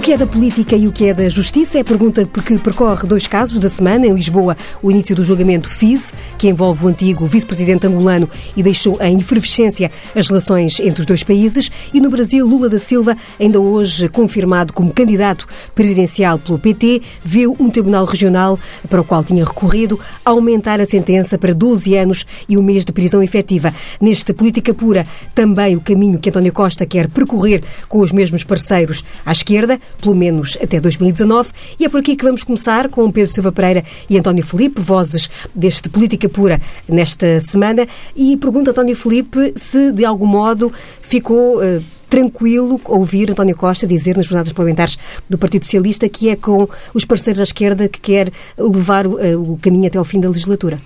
O que é da política e o que é da justiça é a pergunta que percorre dois casos da semana. Em Lisboa, o início do julgamento FIS, que envolve o antigo vice-presidente angolano e deixou em efervescência as relações entre os dois países. E no Brasil, Lula da Silva, ainda hoje confirmado como candidato presidencial pelo PT, viu um tribunal regional para o qual tinha recorrido aumentar a sentença para 12 anos e um mês de prisão efetiva. Nesta política pura, também o caminho que António Costa quer percorrer com os mesmos parceiros à esquerda, pelo menos até 2019. E é por aqui que vamos começar com Pedro Silva Pereira e António Felipe, vozes deste Política Pura nesta semana. E pergunto, António Felipe, se de algum modo ficou. Uh, tranquilo ouvir António Costa dizer nas jornadas parlamentares do Partido Socialista que é com os parceiros à esquerda que quer levar o, eh, o caminho até ao fim da legislatura.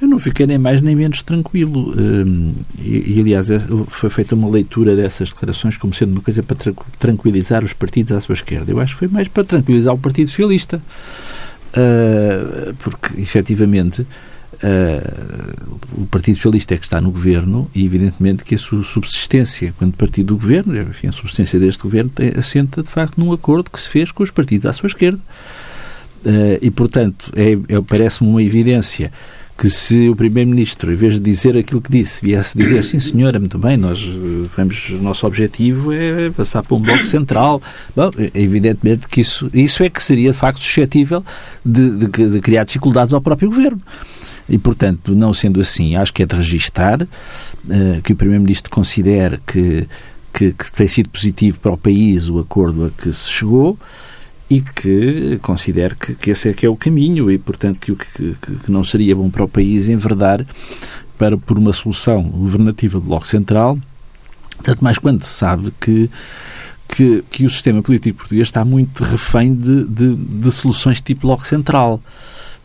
Eu não fiquei nem mais nem menos tranquilo. Hum, e, e, aliás, foi feita uma leitura dessas declarações como sendo uma coisa para tranquilizar os partidos à sua esquerda. Eu acho que foi mais para tranquilizar o Partido Socialista. Uh, porque, efetivamente, uh, o Partido Socialista é que está no governo e, evidentemente, que a sua subsistência, quando partido do governo, enfim, a subsistência deste governo, assenta, de facto, num acordo que se fez com os partidos à sua esquerda. Uh, e, portanto, é, é parece-me uma evidência que se o Primeiro-Ministro, em vez de dizer aquilo que disse, viesse dizer sim senhora, muito bem, nós eh, vamos, nosso objetivo é passar para um bloco central, bom, evidentemente que isso, isso é que seria de facto suscetível de, de, de criar dificuldades ao próprio Governo. E, portanto, não sendo assim, acho que é de registar uh, que o Primeiro-Ministro considere que, que, que tem sido positivo para o país o acordo a que se chegou, e que considero que, que, esse é que é o caminho e, portanto, que, que, que não seria bom para o país enverdar para, por uma solução governativa do Bloco Central, tanto mais quando se sabe que que, que o sistema político português está muito refém de, de, de, soluções tipo Bloco Central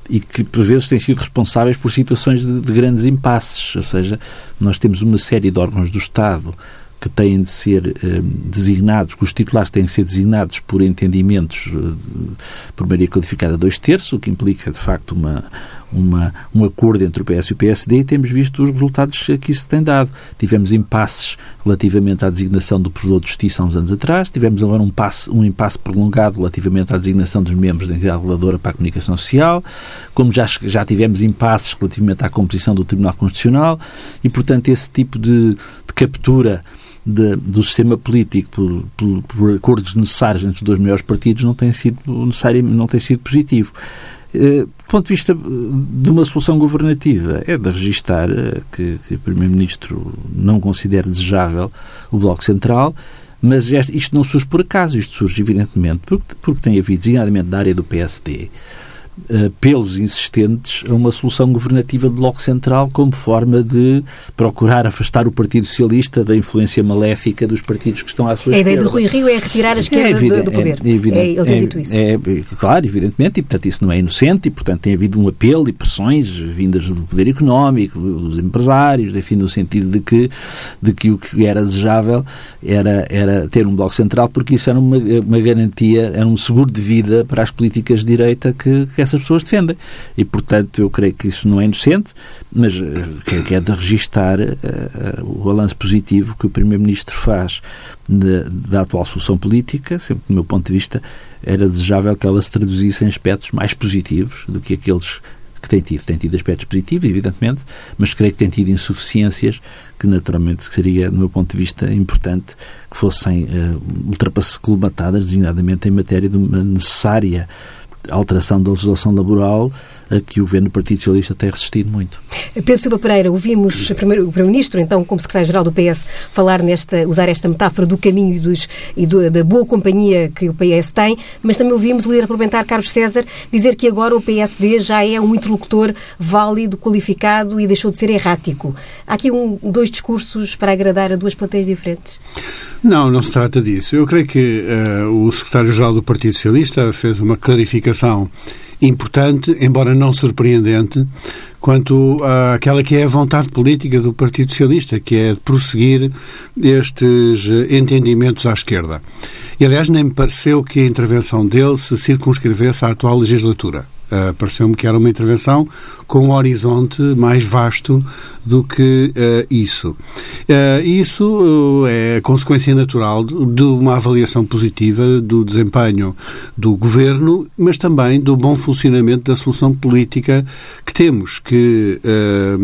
e que, por vezes, têm sido responsáveis por situações de, de grandes impasses. Ou seja, nós temos uma série de órgãos do Estado que têm de ser eh, designados, que os titulares têm de ser designados por entendimentos eh, por maioria qualificada dois terços, o que implica, de facto, uma, uma, um acordo entre o PS e o PSD e temos visto os resultados que isso tem dado. Tivemos impasses relativamente à designação do Provedor de Justiça há uns anos atrás, tivemos agora um, um impasse prolongado relativamente à designação dos membros da entidade reguladora para a comunicação social, como já, já tivemos impasses relativamente à composição do Tribunal Constitucional e, portanto, esse tipo de, de captura de, do sistema político por, por, por, acordos necessários entre os dois maiores partidos não tem sido necessário, não tem sido positivo. Eh, do ponto de vista de uma solução governativa, é de registar eh, que, que o Primeiro-Ministro não considera desejável o Bloco Central, mas isto não surge por acaso, isto surge evidentemente porque, porque tem havido, designadamente da área do PSD, uh, pelos insistentes a uma solução governativa de bloco central como forma de procurar afastar o Partido Socialista da influência maléfica dos partidos que estão à sua esquerda. A ideia de Rui Rio é retirar a esquerda é do, do, poder. É, evidente, é, ele tem dito isso. É, claro, evidentemente, e portanto isso não é inocente, e portanto tem havido um apelo e pressões vindas do poder económico, dos empresários, enfim, no sentido de que, de que o que era desejável era, era ter um bloco central, porque isso era uma, uma garantia, era um seguro de vida para as políticas de direita que, que essas pessoas defendem. E, portanto, eu creio que isso não é inocente, mas uh, que é de registar uh, o balanço positivo que o Primeiro-Ministro faz de, da atual solução política, sempre do meu ponto de vista, era desejável que ela se traduzisse em aspectos mais positivos do que aqueles que tem tido. Tem tido aspectos positivos, evidentemente, mas creio que tem tido insuficiências que naturalmente seria, do meu ponto de vista, importante que fossem uh, ultrapassadas, designadamente em matéria de uma necessária alteração da legislação laboral a que o governo do Partido Socialista tem resistido muito. Pedro Silva Pereira, ouvimos o Primeiro-Ministro, então, como Secretário-Geral do PS, falar nesta, usar esta metáfora do caminho e, dos, e do, da boa companhia que o PS tem, mas também ouvimos o líder parlamentar Carlos César dizer que agora o PSD já é um interlocutor válido, qualificado e deixou de ser errático. Há aqui um, dois discursos para agradar a duas plateias diferentes. Não, não se trata disso. Eu creio que uh, o secretário-geral do Partido Socialista fez uma clarificação importante, embora não surpreendente, quanto àquela que é a vontade política do Partido Socialista, que é prosseguir estes entendimentos à esquerda. E, aliás, nem me pareceu que a intervenção dele se circunscrevesse à atual legislatura. Uh, Pareceu-me que era uma intervenção com um horizonte mais vasto do que uh, isso. Uh, isso é consequência natural de uma avaliação positiva do desempenho do governo, mas também do bom funcionamento da solução política que temos, que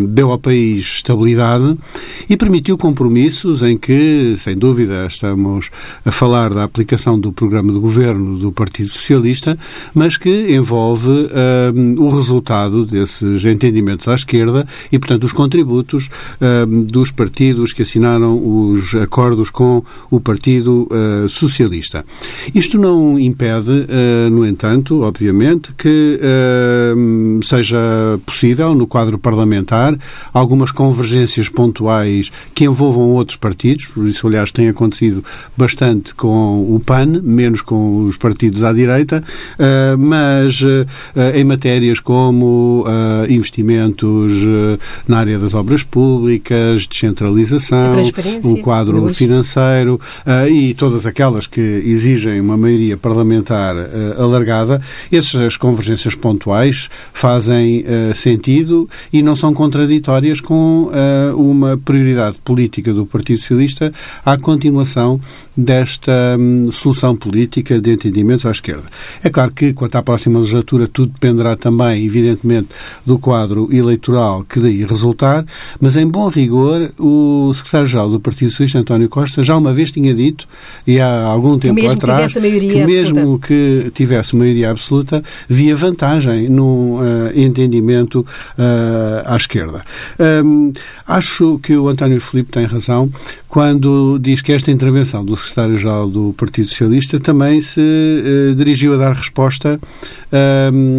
deu ao país estabilidade e permitiu compromissos em que, sem dúvida, estamos a falar da aplicação do programa de governo do Partido Socialista, mas que envolve o resultado desses entendimentos à esquerda e, portanto, os contributos dos partidos que assinaram os acordos com o Partido uh, Socialista. Isto não impede, uh, no entanto, obviamente, que uh, seja possível, no quadro parlamentar, algumas convergências pontuais que envolvam outros partidos. Isso, aliás, tem acontecido bastante com o PAN, menos com os partidos à direita, mas em matérias como investimentos na área das obras públicas, descentralização, o quadro financeiro e todas aquelas que exigem uma maioria parlamentar alargada, essas convergências pontuais fazem sentido e não são contraditórias com uma prioridade política do Partido Socialista à continuação desta um, solução política de entendimentos à esquerda. É claro que, quanto à próxima legislatura, tudo dependerá também, evidentemente, do quadro eleitoral que daí resultar, mas, em bom rigor, o secretário-geral do Partido Socialista, António Costa, já uma vez tinha dito, e há algum tempo que mesmo atrás, que mesmo absoluta. que tivesse maioria absoluta, via vantagem no uh, entendimento uh, à esquerda. Um, acho que o António Filipe tem razão quando diz que esta intervenção do secretário-geral do Partido Socialista também se uh, dirigiu a dar resposta uh,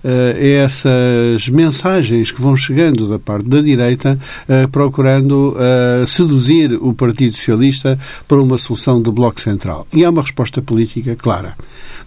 essas mensagens que vão chegando da parte da direita, uh, procurando seduzir o Partido Socialista para uma solução de bloco central. E há uma resposta política clara.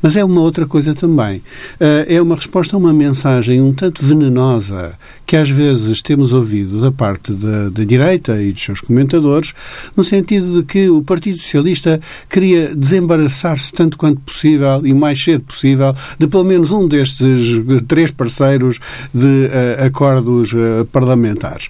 Mas é uma outra coisa também. é uma resposta a uma mensagem um tanto venenosa que às vezes temos ouvido da parte da, da direita e dos seus comentadores, no sentido de que o Partido Socialista queria desembaraçar-se tanto quanto possível e o mais cedo possível de pelo menos um destes três parceiros de uh, acordos uh, parlamentares.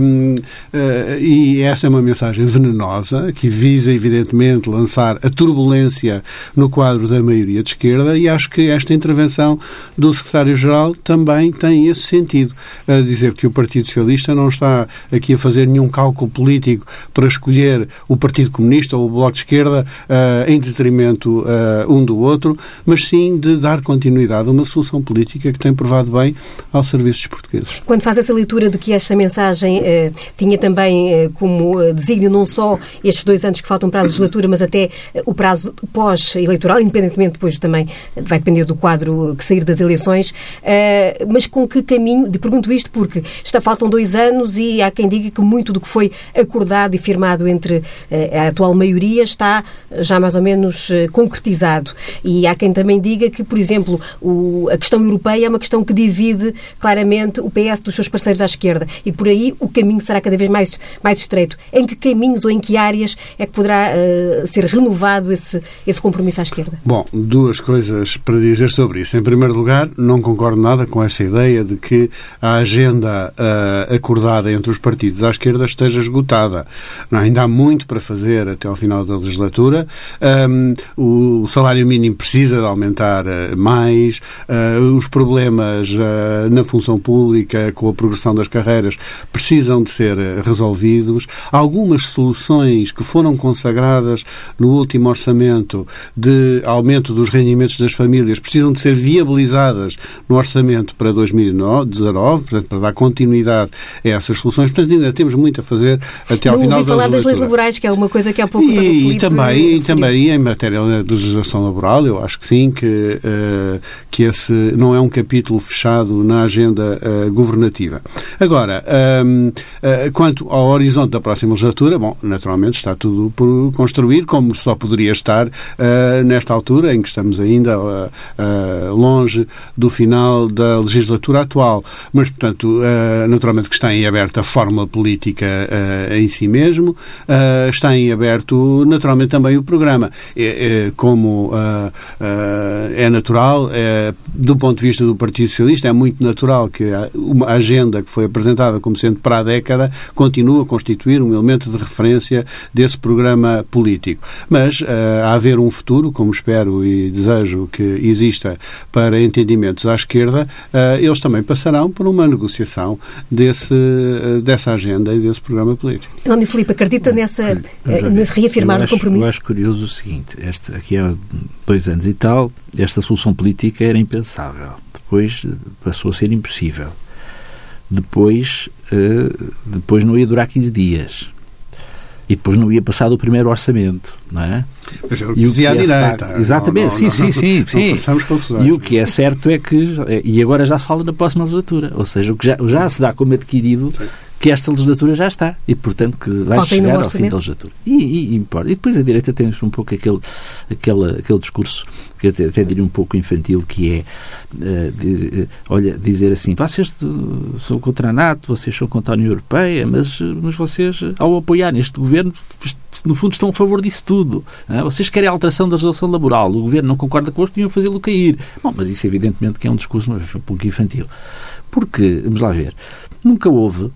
Um, eh, e essa é uma mensagem venenosa que visa, evidentemente, lançar a turbulência no quadro da maioria de esquerda e acho que esta intervenção do secretário-geral também tem esse sentido a dizer que o Partido Socialista não está aqui a fazer nenhum cálculo político para escolher o Partido Comunista ou o Bloco de Esquerda em detrimento um do outro, mas sim de dar continuidade a uma solução política que tem provado bem aos serviços portugueses. Quando faz essa leitura de que esta mensagem uh, tinha também como desígnio não só estes dois anos que faltam para a legislatura, mas até o prazo pós-eleitoral, independentemente depois também vai depender do quadro que sair das eleições, mas com que caminho, de pergunto isto porque está, faltam dois anos e há quem diga que muito do que foi acordado e firmado entre eh, a atual maioria está já mais ou menos eh, concretizado. E há quem também diga que, por exemplo, o, a questão europeia é uma questão que divide claramente o PS dos seus parceiros à esquerda e por aí o caminho será cada vez mais, mais estreito. Em que caminhos ou em que áreas é que poderá uh, ser renovado esse, esse compromisso à esquerda? Bom, duas coisas para dizer sobre isso. Em primeiro lugar, não concordo nada com essa ideia de que a agenda uh, acordada entre os partidos à esquerda esteja esgotada. Não, ainda há muito para fazer até ao final da legislatura. Um, o salário mínimo precisa de aumentar uh, mais. Uh, os problemas na função pública com a progressão das carreiras precisam de ser resolvidos. Algumas soluções que foram consagradas no último orçamento de aumento dos rendimentos das famílias precisam de ser viabilizadas no orçamento para 2019 portanto, para dar continuidade a essas soluções. Portanto, ainda temos muito a fazer até ao Não final da falar das leis laborais, que é uma coisa que há pouco e, e também e também em matéria de legislação laboral, eu acho que sim, que, uh, que esse não é um capítulo fechado na agenda uh, governativa. Agora, um, uh, eh, quanto ao horizonte da próxima legislatura, bom, naturalmente está tudo por construir, como só poderia estar nesta altura, em que estamos ainda longe do final da legislatura atual. Mas portanto, uh, naturalmente que está em aberto a fórmula política uh, em si mesmo, uh, está em aberto naturalmente também o programa. como é natural, do ponto de vista do Partido Socialista, é muito natural que uma agenda que foi apresentada como sendo para a década continue a constituir um elemento de referência desse programa político. Mas, uh, a haver um futuro, como espero e desejo que exista para entendimentos à esquerda, uh, eles também passarão por uma negociação desse, uh, dessa agenda e desse programa político. António Filipe, acredita nessa, nesse reafirmar acho, o compromisso? Eu acho curioso o seguinte, este, aqui há dois anos e tal, esta solução política era impensável. Depois passou a ser impossível. Depois, depois não ia durar 15 dias e depois não ia passar do primeiro orçamento, não é? Mas eu e o que é direita. Facto, exatamente, não, não, sim, não, sim, sim, sim. E o que é certo é que, e agora já se fala da próxima legislatura, ou seja, o que já, já se dá como adquirido que esta legislatura já está e, portanto, que vai Falta chegar ao fim da legislatura. E, e, e, e, depois a direita tem um pouco aquele, aquele, aquele discurso que até, até diria um pouco infantil, que é uh, diz, uh, olha, dizer assim, vocês são contra a NATO, vocês são contra a União Europeia, mas, mas vocês, ao apoiar este governo, no fundo estão a favor disso tudo. É? Vocês querem a alteração da legislação laboral, o governo não concorda convosco, deviam fazê-lo cair. Bom, mas isso evidentemente que é um discurso um pouco infantil. Porque, vamos lá ver, nunca houve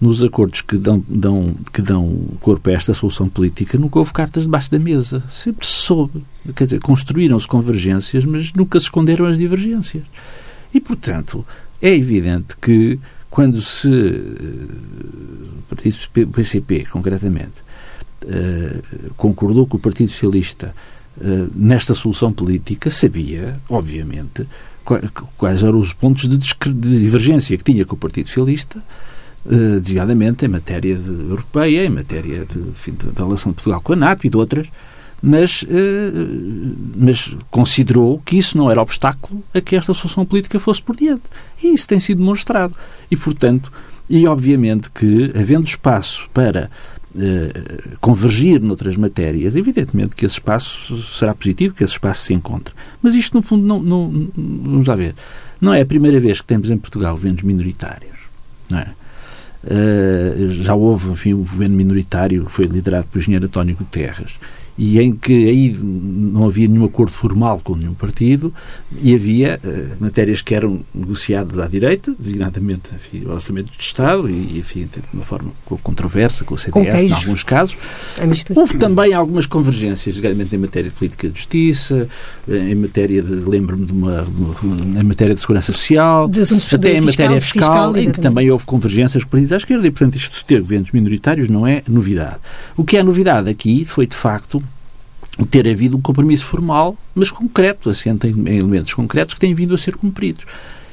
nos acordos que dão, dão, que dão corpo a esta solução política, nunca houve cartas debaixo da mesa. Sempre se soube. Quer dizer, construíram-se convergências, mas nunca se esconderam as divergências. E, portanto, é evidente que quando se. O Partido PCP, concretamente, eh, concordou com o Partido Socialista eh, nesta solução política, sabia, obviamente, quais eram os pontos de, divergência que tinha com o Partido Socialista uh, designadamente em matéria de europeia, em matéria da relação de Portugal com a NATO e de outras, mas, uh, mas considerou que isso não era obstáculo a que esta solução política fosse por diante. E isso tem sido demonstrado. E, portanto, e obviamente que, havendo espaço para uh, convergir noutras matérias, evidentemente que esse espaço será positivo, que esse espaço se encontre. Mas isto, no fundo, não, não, vamos lá ver, não é a primeira vez que temos em Portugal governos minoritários. Não é? Uh, já houve, enfim, um governo minoritário que foi liderado pelo engenheiro António Guterres e em que aí não havia nenhum acordo formal com nenhum partido e havia uh, matérias que eram negociadas à direita, designadamente enfim, o orçamento de Estado e, enfim, de uma forma controversa com o CDS, em alguns casos. Houve também algumas convergências, desgraçadamente em matéria de política de justiça, eh, em matéria de, lembro-me de uma, uma, em matéria de segurança social, de até em matéria fiscal, fiscal em que também houve convergências com partidos à esquerda e, portanto, isto de ter governos minoritários não é novidade. O que é novidade aqui foi, de facto, ter havido um compromisso formal, mas concreto, assente em elementos concretos que têm vindo a ser cumpridos.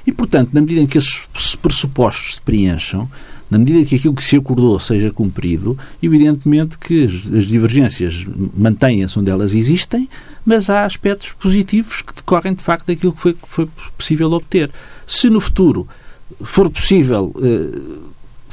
E, portanto, na medida em que esses pressupostos se preencham, na medida em que aquilo que se acordou seja cumprido, evidentemente que as, divergências mantêm-se onde elas existem, mas há aspectos positivos que decorrem, de facto, daquilo que foi, foi possível obter. Se no futuro for possível eh,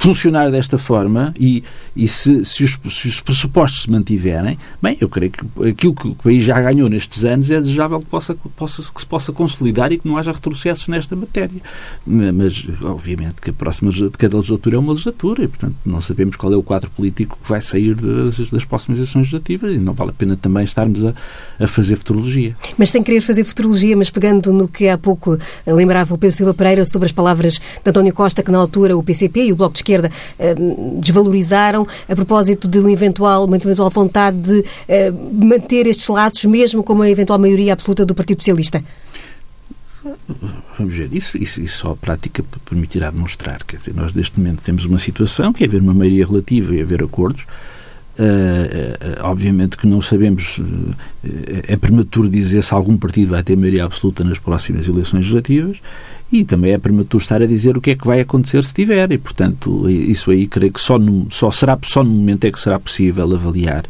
funcionar desta forma e, e se, se, os, se, os, pressupostos se mantiverem, bem, eu creio que aquilo que o país já ganhou nestes anos é desejável que, possa, possa, que se possa consolidar e que não haja retrocessos nesta matéria. Mas, obviamente, que a próxima de cada legislatura é uma legislatura e, portanto, não sabemos qual é o quadro político que vai sair das, das próximas eleições legislativas e não vale a pena também estarmos a, a fazer futurologia. Mas sem querer fazer futurologia, mas pegando no que há pouco lembrava o Pedro Silva Pereira sobre as palavras de António Costa, que na altura o PCP e o Bloco de Esquerda eh, desvalorizaram a propósito de uma eventual, uma eventual vontade de eh, manter estes laços, mesmo com uma eventual maioria absoluta do Partido Socialista? Vamos ver, isso, isso, isso só a prática permitirá demonstrar. Quer dizer, nós neste momento temos uma situação que é haver uma maioria relativa e haver acordos. Uh, uh, obviamente que não sabemos, uh, é prematuro dizer se algum partido vai ter maioria absoluta nas próximas eleições legislativas e também é prematuro estar a dizer o que é que vai acontecer se tiver e, portanto, isso aí creio que só, no, só, será, só no momento é que será possível avaliar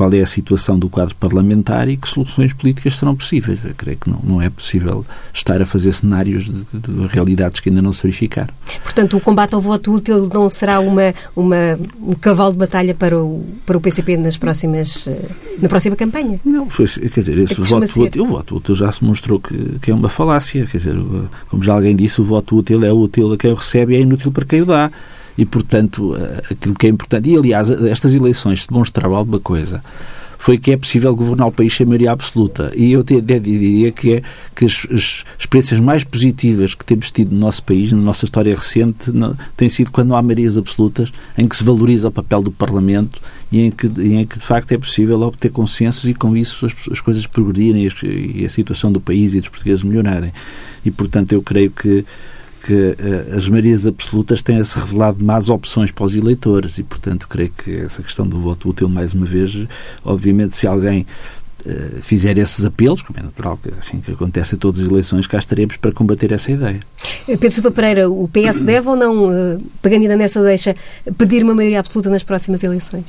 qual é a situação do quadro parlamentar e que soluções políticas serão possíveis. Eu creio que não, não é possível estar a fazer cenários de, de, realidades que ainda não se verificaram. Portanto, o combate ao voto útil não será uma, uma, um cavalo de batalha para o, para o PCP nas próximas, na próxima campanha? Não, foi, quer dizer, esse é voto útil, o voto útil já se mostrou que, que é uma falácia. Quer dizer, como já alguém disse, o voto útil é útil a quem o recebe e é inútil para quem o dá e, portanto, eh, aquilo que é importante. E, aliás, estas eleições demonstraram alguma coisa. Foi que é possível governar o país sem maioria absoluta. E eu até diria que, é, que as, as, experiências mais positivas que temos tido no nosso país, na nossa história recente, têm sido quando há maiorias absolutas, em que se valoriza o papel do Parlamento e em que, em que de facto é possível obter consensos e com isso as, as coisas progredirem e a situação do país e dos portugueses melhorarem. E portanto eu creio que que uh, as maiorias absolutas têm-se revelado más opções para os eleitores e, portanto, creio que essa questão do voto útil, mais uma vez, obviamente, se alguém uh, fizer esses apelos, como é natural que, enfim, que acontece em todas as eleições, cá estaremos para combater essa ideia. Eh, Pedro Silva Pereira, o PS deve ou não, pegando ainda nessa deixa, pedir uma maioria absoluta nas próximas eleições?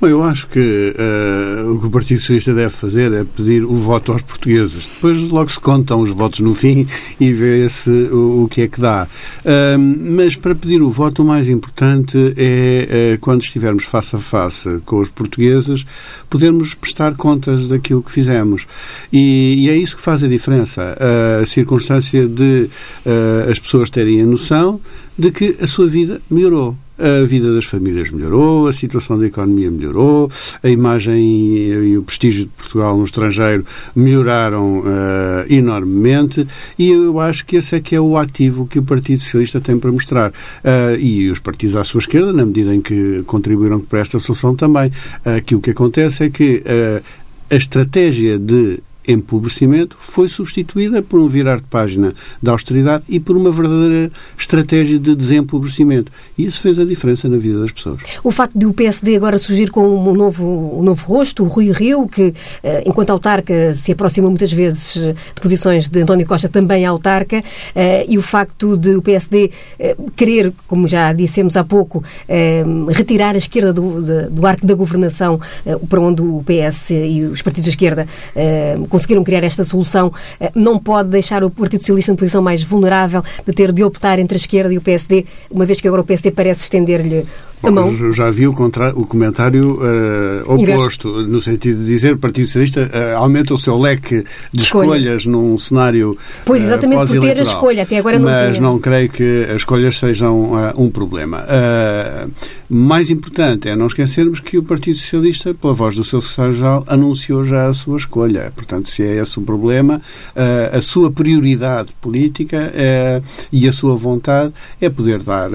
Bom, eu acho que uh, o que o Partido Socialista deve fazer é pedir o voto aos portugueses. Depois logo se contam os votos no fim e vê-se o, o, que é que dá. Uh, mas para pedir o voto, o mais importante é, uh, quando estivermos face a face com os portugueses, podermos prestar contas daquilo que fizemos. E, e é isso que faz a diferença. A circunstância de as pessoas terem a noção de que a sua vida melhorou a vida das famílias melhorou, a situação da economia melhorou, a imagem e o prestígio de Portugal no estrangeiro melhoraram uh, enormemente e eu acho que esse é que é o ativo que o Partido Socialista tem para mostrar. Uh, e os partidos à sua esquerda, na medida em que contribuíram para esta solução também. Uh, que o que acontece é que a estratégia de empobrecimento foi substituída por um virar de página da austeridade e por uma verdadeira estratégia de desempobrecimento. E isso fez a diferença na vida das pessoas. O facto de o PSD agora surgir com um novo, um novo rosto, o Rui Rio, que, eh, enquanto autarca, se aproxima muitas vezes de posições de António Costa, também autarca, eh, e o facto de o PSD eh, querer, como já dissemos há pouco, retirar a esquerda do, do arco da governação, para onde o PS e os partidos da esquerda conseguiram criar esta solução, eh, não pode deixar o Partido Socialista em posição mais vulnerável de ter de optar entre a esquerda e o PSD, uma vez que agora o PSD parece estender-lhe a mão. Eu já vi o, o comentário uh, oposto, Inverso. no sentido de dizer o Partido Socialista uh, aumenta o seu leque de Escolha. escolhas num cenário Pois, exatamente, uh, por ter a escolha. Até agora não Mas tinha. não creio que as escolhas sejam um problema. mais importante é não esquecermos que o Partido Socialista, pela voz do seu secretário-geral, anunciou já a sua escolha. Portanto, se é esse o problema, a sua prioridade política e a sua vontade é poder dar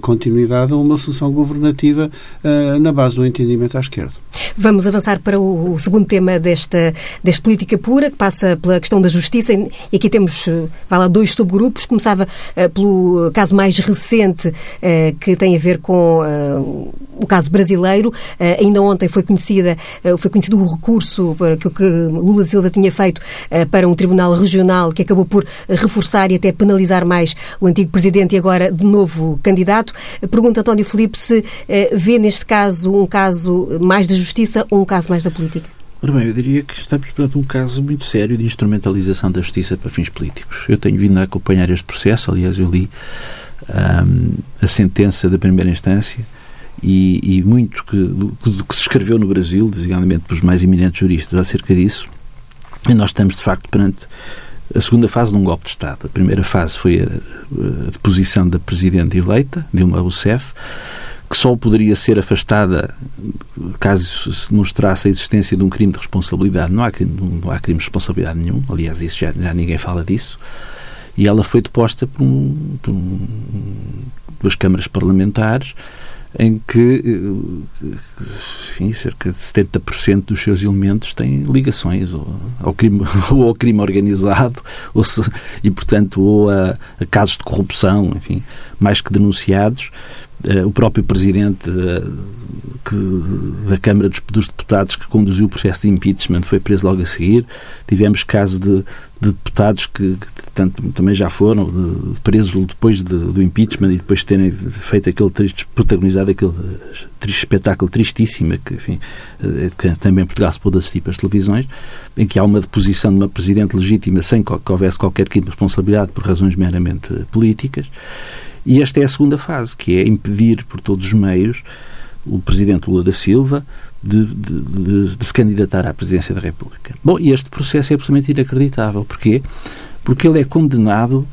continuidade a uma solução governativa governativa uh, na base do entendimento à esquerda. Vamos avançar para o segundo tema desta, desta política pura, que passa pela questão da justiça. E aqui temos eh, vai lá, dois subgrupos. Começava uh, pelo caso mais recente, uh, que tem a ver com uh, o caso brasileiro. ainda ontem foi, conhecida, foi conhecido o recurso para que, que Lula Silva tinha feito para um tribunal regional que acabou por reforçar e até penalizar mais o antigo presidente e agora de novo candidato. Pergunta António Filipe se vê neste caso um caso mais de justiça ou um caso mais da política? Ora bem, eu diria que estamos perante um caso muito sério de instrumentalização da justiça para fins políticos. Eu tenho vindo a acompanhar este processo, aliás, eu li um, a sentença da primeira instância e, e muito que, do, do, que se escreveu no Brasil, designadamente pelos mais eminentes juristas, acerca disso. E nós estamos, de facto, perante a segunda fase de um golpe de Estado. A primeira fase foi a, a deposição da presidente eleita, Dilma Rousseff que só poderia ser afastada caso se mostrasse a existência de um crime de responsabilidade. Não há crime, não há crime de responsabilidade nenhum, aliás, isso já, já ninguém fala disso. E ela foi deposta por, um, por um, duas câmaras parlamentares em que enfim, cerca de 70% dos seus elementos têm ligações ao crime, ou ao crime organizado ou se, e, portanto, ou a, a casos de corrupção, enfim, mais que denunciados. Eh, o próprio presidente eh, que, da Câmara dos, dos, Deputados que conduziu o processo de impeachment foi preso logo a seguir. Tivemos casos de, de deputados que, que tanto, também já foram de, de presos depois de, do impeachment e depois de terem feito aquele triste, protagonizado aquele triste espetáculo tristíssimo que, enfim, eh, que também em Portugal se pôde assistir para as televisões, em que há uma deposição de uma presidente legítima sem que houvesse qualquer tipo de responsabilidade por razões meramente políticas. E esta é a segunda fase, que é impedir por todos os meios o presidente Lula da Silva de, de, de, de, se candidatar à presidência da República. Bom, e este processo é absolutamente inacreditável. Porquê? Porque ele é condenado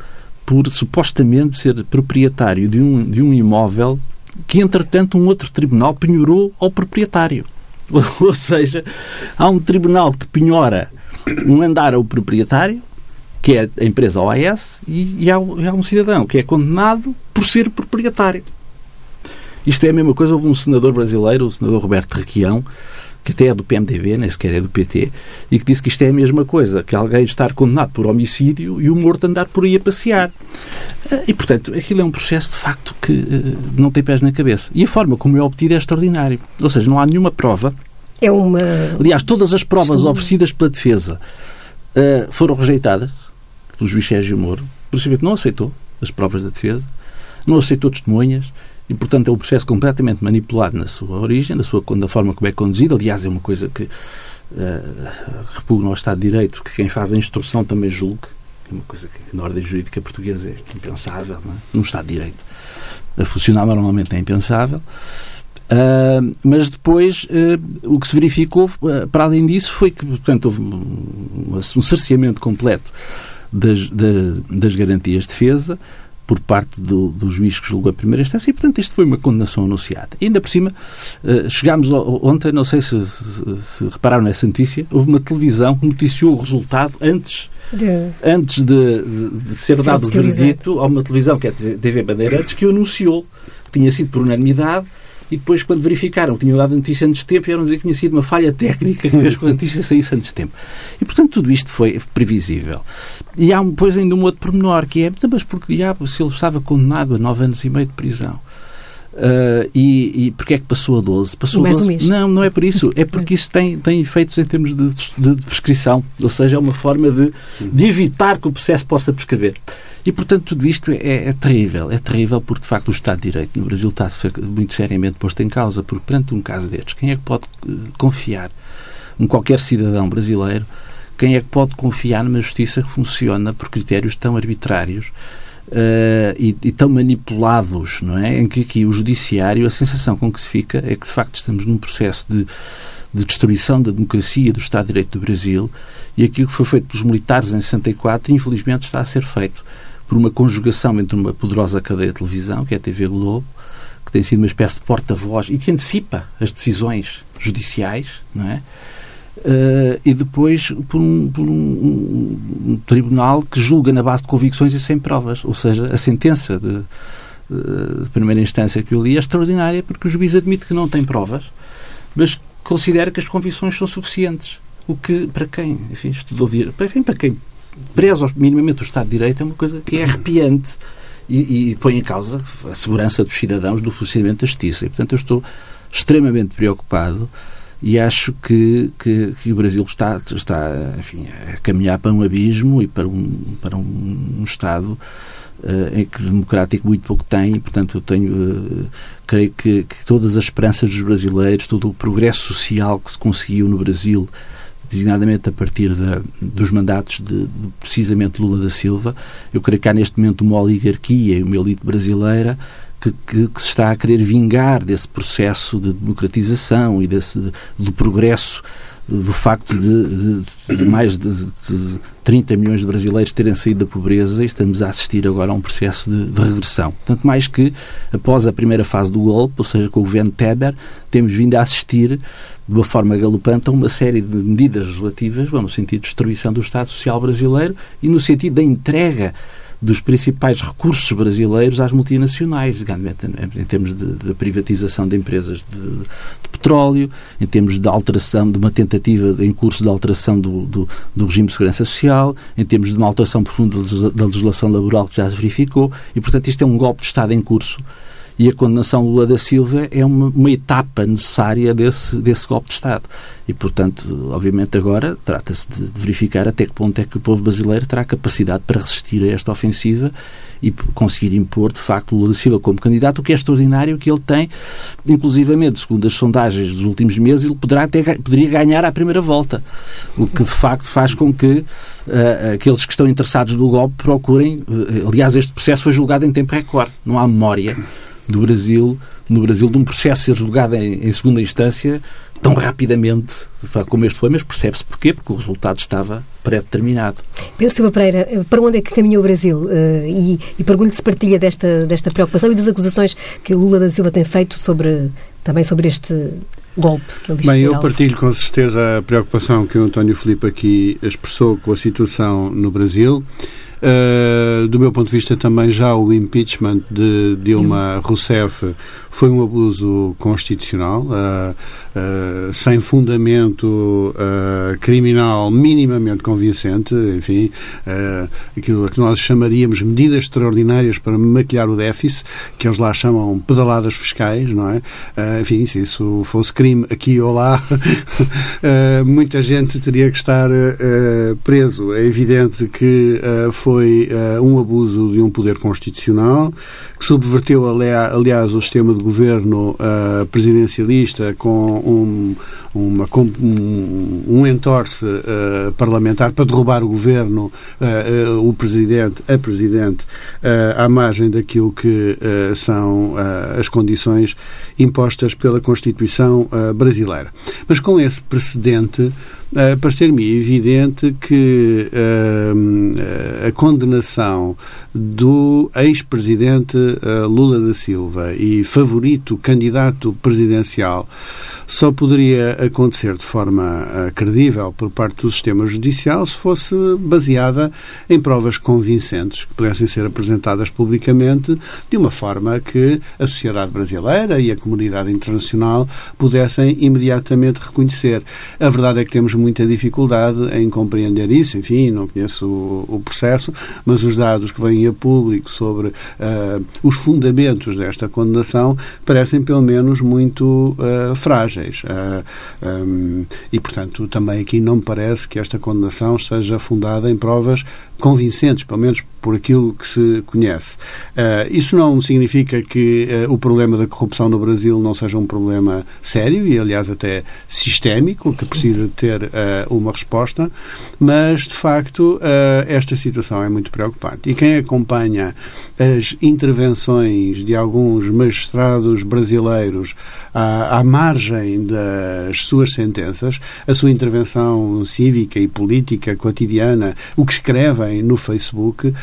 por supostamente ser proprietário de um, de um imóvel que, entretanto, um outro tribunal penhorou ao proprietário. Ou seja, há um tribunal que penhora um andar ao proprietário, que é a empresa OAS, e, e, há, e há um cidadão que é condenado por ser proprietário. Isto é a mesma coisa. Houve um senador brasileiro, o senador Roberto Requião, que até é do PMDB, nem sequer é do PT, e que disse que isto é a mesma coisa, que alguém estar condenado por homicídio e o morto andar por aí a passear. Eh, e, portanto, aquilo é um processo, de facto, que uh, não tem pés na cabeça. E a forma como é obtido é extraordinário. Ou seja, não há nenhuma prova. É uma... Aliás, todas as provas Estou... oferecidas pela defesa uh, foram rejeitadas pelo juiz Sérgio Moro, por que não aceitou as provas da defesa, não aceitou testemunhas, e, portanto, é um processo completamente manipulado na sua origem, na, sua, na forma como é conduzido. Aliás, é uma coisa que uh, repugna ao Estado de Direito, que quem faz a instrução também julgue. É uma coisa que na ordem jurídica portuguesa é impensável, não é? num Estado de Direito. A funcionar normalmente é impensável. Uh, mas depois uh, o que se verificou, uh, para além disso, foi que portanto, houve um, um cerceamento completo das, das, das garantias de defesa, por parte do, do juiz que julgou a primeira instância e, portanto, isto foi uma condenação anunciada. E ainda por cima, uh, chegámos ontem, não sei se, se, se, repararam nessa notícia, houve uma televisão que noticiou o resultado antes de, antes de, de, de ser dado o veredito a uma televisão, que é a TV Bandeirantes, que anunciou que tinha sido por unanimidade e depois, quando verificaram que tinham dado a notícia antes de tempo, vieram dizer que tinha sido uma falha técnica que fez com que a notícia saísse antes de tempo. E, portanto, tudo isto foi previsível. E há depois ainda um outro pormenor, que é, mas por que diabo, se ele estava condenado a nove anos e meio de prisão, Uh, e, e porque é que passou a 12? Passou Mais 12? Um mês. Não, não é por isso. É porque isso tem, tem efeitos em termos de, de, de prescrição. Ou seja, é uma forma de, de evitar que o processo possa prescrever. E, portanto, tudo isto é, é, terrível. É terrível porque, de facto, o Estado de Direito no Brasil está muito seriamente posto em causa. Porque, perante um caso destes, quem é que pode eh, confiar, um qualquer cidadão brasileiro, quem é que pode confiar numa justiça que funciona por critérios tão arbitrários uh, e, e, tão manipulados, não é? Em que aqui o judiciário, a sensação com que se fica é que, de facto, estamos num processo de de destruição da democracia do Estado de Direito do Brasil e aquilo que foi feito pelos militares em 64, infelizmente, está a ser feito por uma conjugação entre uma poderosa cadeia de televisão, que é a TV Globo, que tem sido uma espécie de porta-voz e que antecipa as decisões judiciais, não é? Uh, e depois por, um, por um, um, tribunal que julga na base de convicções e sem provas. Ou seja, a sentença de, de primeira instância que eu li é extraordinária porque o juiz admite que não tem provas, mas considera que as convicções são suficientes. O que, para quem, enfim, estudou direito, para quem preza minimamente o Estado de Direito é uma coisa que é arrepiante e, e põe em causa a segurança dos cidadãos do funcionamento da justiça. E, portanto, eu estou extremamente preocupado e acho que, que, que, o Brasil está, está enfim, a caminhar para um abismo e para um, para um Estado uh, em que democrático muito pouco tem e, portanto, eu tenho, uh, creio que, que todas as esperanças dos brasileiros, todo o progresso social que se conseguiu no Brasil designadamente a partir dos mandatos de, de, precisamente Lula da Silva. Eu creio que há neste momento uma oligarquia e uma elite brasileira que, que, que, se está a querer vingar desse processo de democratização e desse, de, do progresso do facto de, de, de mais de, de, 30 milhões de brasileiros terem saído da pobreza e estamos a assistir agora a um processo de, de, regressão. Tanto mais que, após a primeira fase do golpe, ou seja, com o governo Teber, temos vindo a assistir de uma forma galopante a uma série de medidas legislativas vão no sentido de destruição do Estado Social brasileiro e no sentido da entrega dos principais recursos brasileiros às multinacionais, em termos de, de privatização de empresas de, de, petróleo, em termos de alteração, de uma tentativa de, em curso de alteração do, do, do, regime de segurança social, em termos de uma alteração profunda da legislação laboral que já se verificou, e, portanto, isto é um golpe de Estado em curso e a condenação Lula da Silva é uma, uma, etapa necessária desse, desse golpe de Estado. E, portanto, obviamente agora trata-se de, verificar até que ponto é que o povo brasileiro terá capacidade para resistir a esta ofensiva e conseguir impor, de facto, Lula da Silva como candidato, o que é extraordinário que ele tem, inclusivamente, segundo as sondagens dos últimos meses, ele poderá ter, poderia ganhar à primeira volta, o que, de facto, faz com que uh, aqueles que estão interessados no golpe procurem... Uh, aliás, este processo foi julgado em tempo recorde, não há memória do Brasil, no Brasil, de um processo ser julgado em, em segunda instância tão rapidamente como este foi, mas percebe-se porquê, porque o resultado estava pré-determinado. Pedro Silva Pereira, para onde é que caminhou o Brasil? Uh, e, e pergunto-lhe se partilha desta, desta preocupação e das acusações que Lula da Silva tem feito sobre, também sobre este golpe que ele Bem, eu partilho com certeza a preocupação que o António Filipe aqui expressou com a situação no Brasil. Uh, do meu ponto de vista, também já o impeachment de Dilma Rousseff foi um abuso constitucional, uh, uh, sem fundamento criminal minimamente convincente, enfim, aquilo que nós chamaríamos medidas extraordinárias para maquilhar o déficit, que eles lá chamam pedaladas fiscais, não é? enfim, se isso fosse crime aqui ou lá, muita gente teria que estar preso. É evidente que foi uh, um abuso de um poder constitucional, que subverteu, aliás, o sistema de governo uh, presidencialista com um, uma, um, um entorce uh, parlamentar para derrubar o governo, o presidente, a presidente, à margem daquilo que são as condições impostas pela Constituição brasileira. Mas com esse precedente, uh, parecer-me evidente que uh, a condenação do ex-presidente uh, Lula da Silva e favorito candidato presidencial só poderia acontecer de forma uh, credível por parte do sistema judicial se fosse baseada em provas convincentes que pudessem ser apresentadas publicamente de uma forma que a sociedade brasileira e a comunidade internacional pudessem imediatamente reconhecer. A verdade é que temos muita dificuldade em compreender isso, enfim, não conheço o, processo, mas os dados que vêm a público sobre uh, os fundamentos desta condenação parecem pelo menos muito uh, frágeis. Uh, ah, um, e, portanto, também aqui não me parece que esta condenação esteja fundada em provas convincentes, pelo menos por aquilo que se conhece. Uh, isso não significa que uh, o problema da corrupção no Brasil não seja um problema sério e, aliás, até sistémico, que precisa ter uh, uma resposta, mas, de facto, esta situação é muito preocupante. E quem acompanha as intervenções de alguns magistrados brasileiros à, à margem das suas sentenças, a sua intervenção cívica e política cotidiana, o que escrevem no Facebook, uh,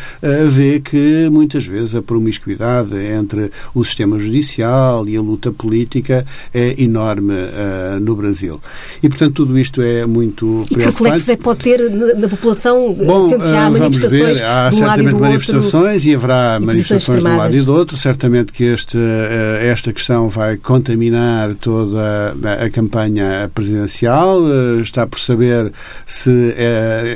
vê que muitas vezes a promiscuidade entre o sistema judicial e a luta política é enorme uh, no Brasil. E, portanto, tudo isto é muito e preocupante. E que é que pode ter na, população, Bom, sendo já há manifestações ver, há um lado e do manifestações outro, e haverá e manifestações de um lado e do outro. Certamente que este, esta questão vai contaminar toda a campanha presidencial. Está por saber se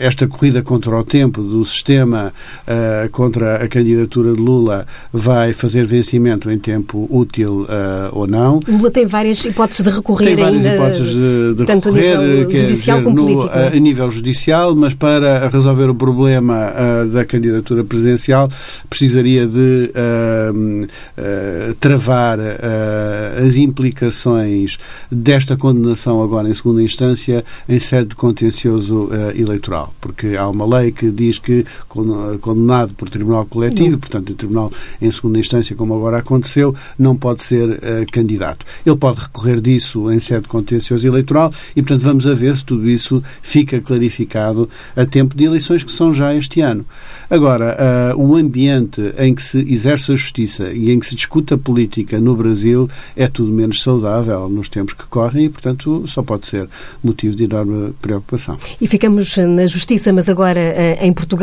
esta corrida contra o tempo do sistema uh, contra a candidatura de Lula vai fazer vencimento em tempo útil uh, ou não. Lula tem várias hipóteses de recorrer tem várias ainda, hipóteses de, de tanto recorrer, a nível judicial dizer, como no, político. A, a nível judicial, mas para resolver o problema uh, da candidatura presidencial precisaria de travar as implicações desta condenação agora em segunda instância em sede de contencioso eleitoral, porque há uma lei que diz que condenado por tribunal coletivo, não. portanto, em tribunal em segunda instância, como agora aconteceu, não pode ser uh, candidato. Ele pode recorrer disso em sede contencioso eleitoral e, portanto, vamos a ver se tudo isso fica clarificado a tempo de eleições que são já este ano. Agora, uh, o ambiente em que se exerce a justiça e em que se discute a política no Brasil é tudo menos saudável nos tempos que correm e, portanto, só pode ser motivo de enorme preocupação. E ficamos na justiça, mas agora uh, em Portugal.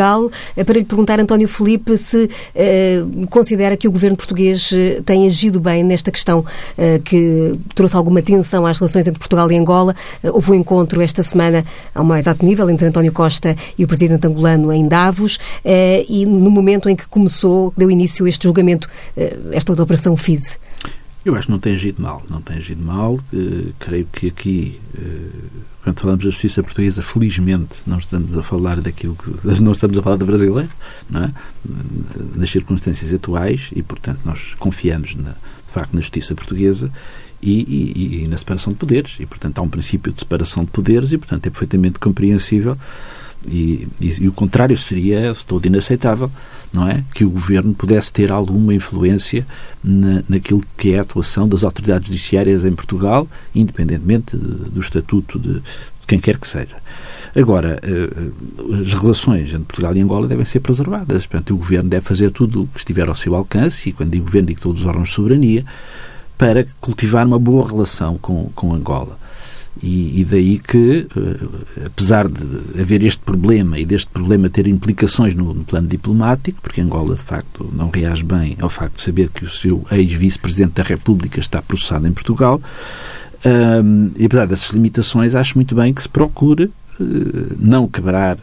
Eh, para lhe perguntar, António Felipe, se uh, considera que o governo português eh, tem agido bem nesta questão uh, que trouxe alguma tensão às relações entre Portugal e Angola. houve um encontro esta semana ao mais alto nível entre António Costa e o presidente angolano em Davos e no momento em que começou, deu início este julgamento, esta outra operação FISE. Eu acho que não tem agido mal, não tem agido mal. Uh, creio que aqui, uh, quando falamos da justiça portuguesa, felizmente não estamos a falar daquilo que. não estamos a falar da brasileira, não é? nas circunstâncias atuais e, portanto, nós confiamos, na, de facto, na justiça portuguesa e, e, e, na separação de poderes. E, portanto, há um princípio de separação de poderes e, portanto, é perfeitamente compreensível e, e, e, o contrário seria todo inaceitável, não é? Que o governo pudesse ter alguma influência na, naquilo que é a atuação das autoridades judiciárias em Portugal, independentemente de, do estatuto de, de, quem quer que seja. Agora, eh, as relações entre Portugal e Angola devem ser preservadas. Portanto, o governo deve fazer tudo o que estiver ao seu alcance, e quando digo governo, digo todos os órgãos de soberania, para cultivar uma boa relação com, com Angola. E, e, daí que, uh, apesar de haver este problema e deste problema ter implicações no, no, plano diplomático, porque Angola de facto não reage bem ao facto de saber que o seu ex-vice-presidente da República está processado em Portugal, uh, e apesar dessas limitações, acho muito bem que se procure uh, não quebrar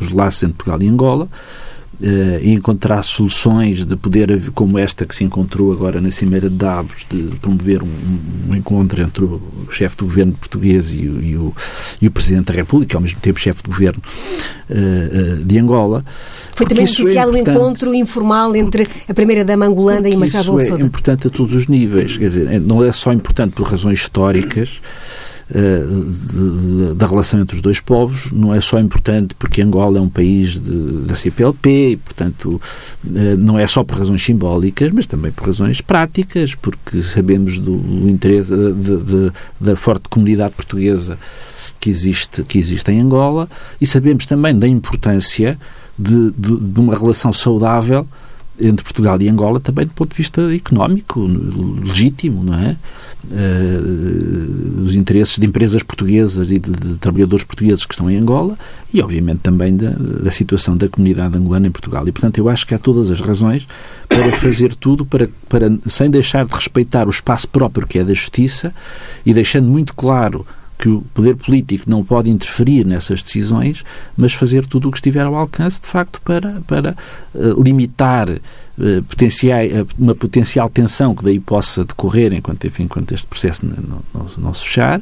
os laços entre Portugal e Angola, uh, e encontrar soluções de poder, como esta que se encontrou agora na Cimeira de Davos, de promover um, um encontro entre o chefe do governo português e o, e o, e o Presidente da República, ao mesmo tempo chefe de governo uh, de Angola. Foi também iniciado é um encontro informal entre a primeira-dama angolana e Machado de Sousa. é importante a todos os níveis. Quer dizer, não é só importante por razões históricas, uh, da relação entre os dois povos. Não é só importante porque Angola é um país de, da CPLP e, portanto, uh, não é só por razões simbólicas, mas também por razões práticas, porque sabemos do, do interesse de, de, da forte comunidade portuguesa que existe, que existe em Angola e sabemos também da importância de, de, de uma relação saudável entre Portugal e Angola também do ponto de vista económico, legítimo, não é? Uh, os interesses de empresas portuguesas e de, de, trabalhadores portugueses que estão em Angola e, obviamente, também da, da, situação da comunidade angolana em Portugal. E, portanto, eu acho que há todas as razões para fazer tudo para, para sem deixar de respeitar o espaço próprio que é da justiça e deixando muito claro que o poder político não pode interferir nessas decisões, mas fazer tudo o que estiver ao alcance, de facto, para, para uh, limitar potencial, uh, uma potencial tensão que daí possa decorrer enquanto, enfim, enquanto este processo não, não, não se fechar,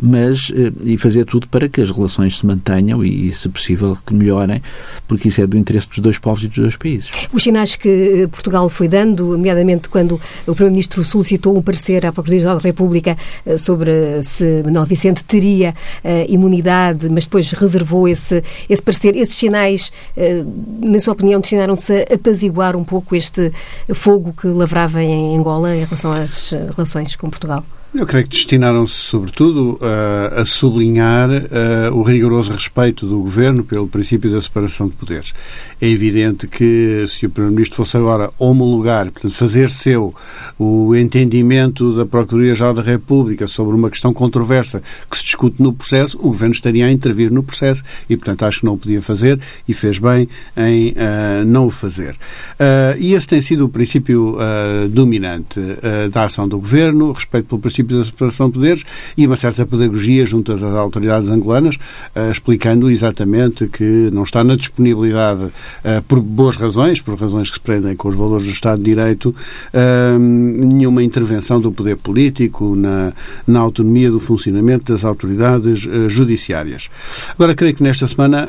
mas e fazer tudo para que as relações se mantenham e, se possível, que melhorem, porque isso é do interesse dos dois povos e dos dois países. Os sinais que Portugal foi dando, nomeadamente quando o Primeiro-Ministro solicitou um parecer à Procuradoria da República sobre se Manuel Vicente teria imunidade, mas depois reservou esse, esse parecer. Esses sinais, na sua opinião, destinaram-se a apaziguar um pouco este fogo que lavrava em Angola em relação às eh, relações com Portugal? Eu creio que destinaram-se, sobretudo, a, a sublinhar o rigoroso respeito do governo pelo princípio da separação de poderes. É evidente que, se o Primeiro-Ministro fosse agora homologar, portanto, fazer seu o entendimento da Procuradoria-Geral da República sobre uma questão controversa que se discute no processo, o governo estaria a intervir no processo e, portanto, acho que não o podia fazer e fez bem em uh, não o fazer. Uh, e esse tem sido o princípio uh, dominante da ação do governo, respeito pelo princípio da separação de poderes e uma certa pedagogia junto às autoridades angolanas, uh, explicando exatamente que não está na disponibilidade, uh, por boas razões, por razões que se prendem com os valores do Estado de Direito, uh, nenhuma intervenção do poder político na, na autonomia do funcionamento das autoridades judiciárias. Agora, creio que nesta semana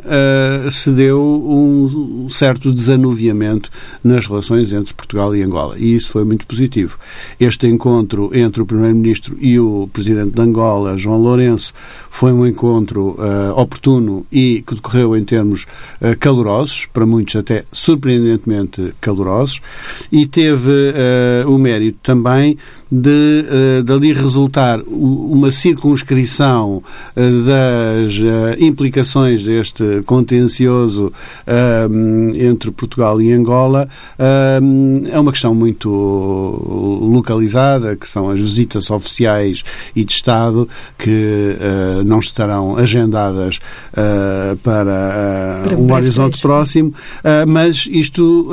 se deu um certo desanuviamento nas relações entre Portugal e Angola e isso foi muito positivo. Este encontro entre o Primeiro-Ministro Primeiro-Ministro e o Presidente de Angola, João Lourenço, foi um encontro uh, oportuno e que decorreu em termos uh, calorosos, para muitos até surpreendentemente calorosos, e teve uh, o mérito também de uh, dali resultar uma circunscrição uh, das uh, implicações deste contencioso entre Portugal e Angola é uma questão muito localizada, que são as visitas oficiais e de Estado que não estarão agendadas para, para um horizonte próximo, mas isto,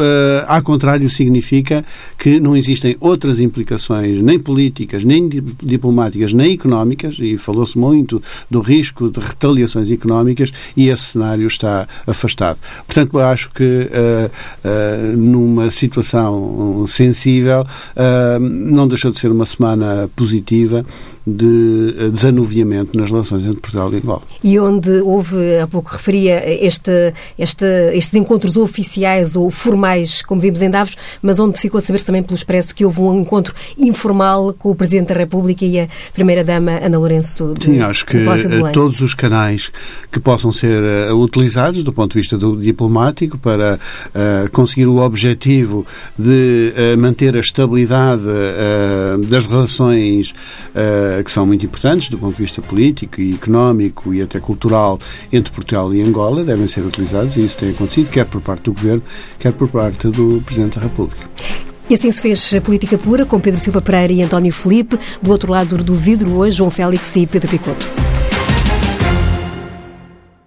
ao contrário, significa que não existem outras implicações nem políticas, nem diplomáticas, nem económicas, e falou-se muito do risco de retaliações económicas, e esse cenário está afastado. Portanto, acho que uh, uh, numa situação sensível, uh, não deixou de ser uma semana positiva de eh, desanuviamento nas relações entre Portugal e Angola. E onde houve, há pouco referia, este, este, estes encontros oficiais ou formais, como vimos em Davos, mas onde ficou a saber-se também pelo Expresso que houve um encontro informal com o Presidente da República e a Primeira-Dama Ana Lourenço de, Sim, acho que eh, todos os canais que possam ser uh, utilizados do ponto de vista do diplomático para uh, conseguir o objetivo de uh, manter a estabilidade das relações que são muito importantes do ponto de vista político e económico e até cultural entre Portugal e Angola devem ser utilizados e isso tem acontecido quer por parte do Governo, quer por parte do Presidente da República. E assim se fez a política pura com Pedro Silva Pereira e António Felipe. Do outro lado do vidro hoje, João Félix e Pedro Picoto.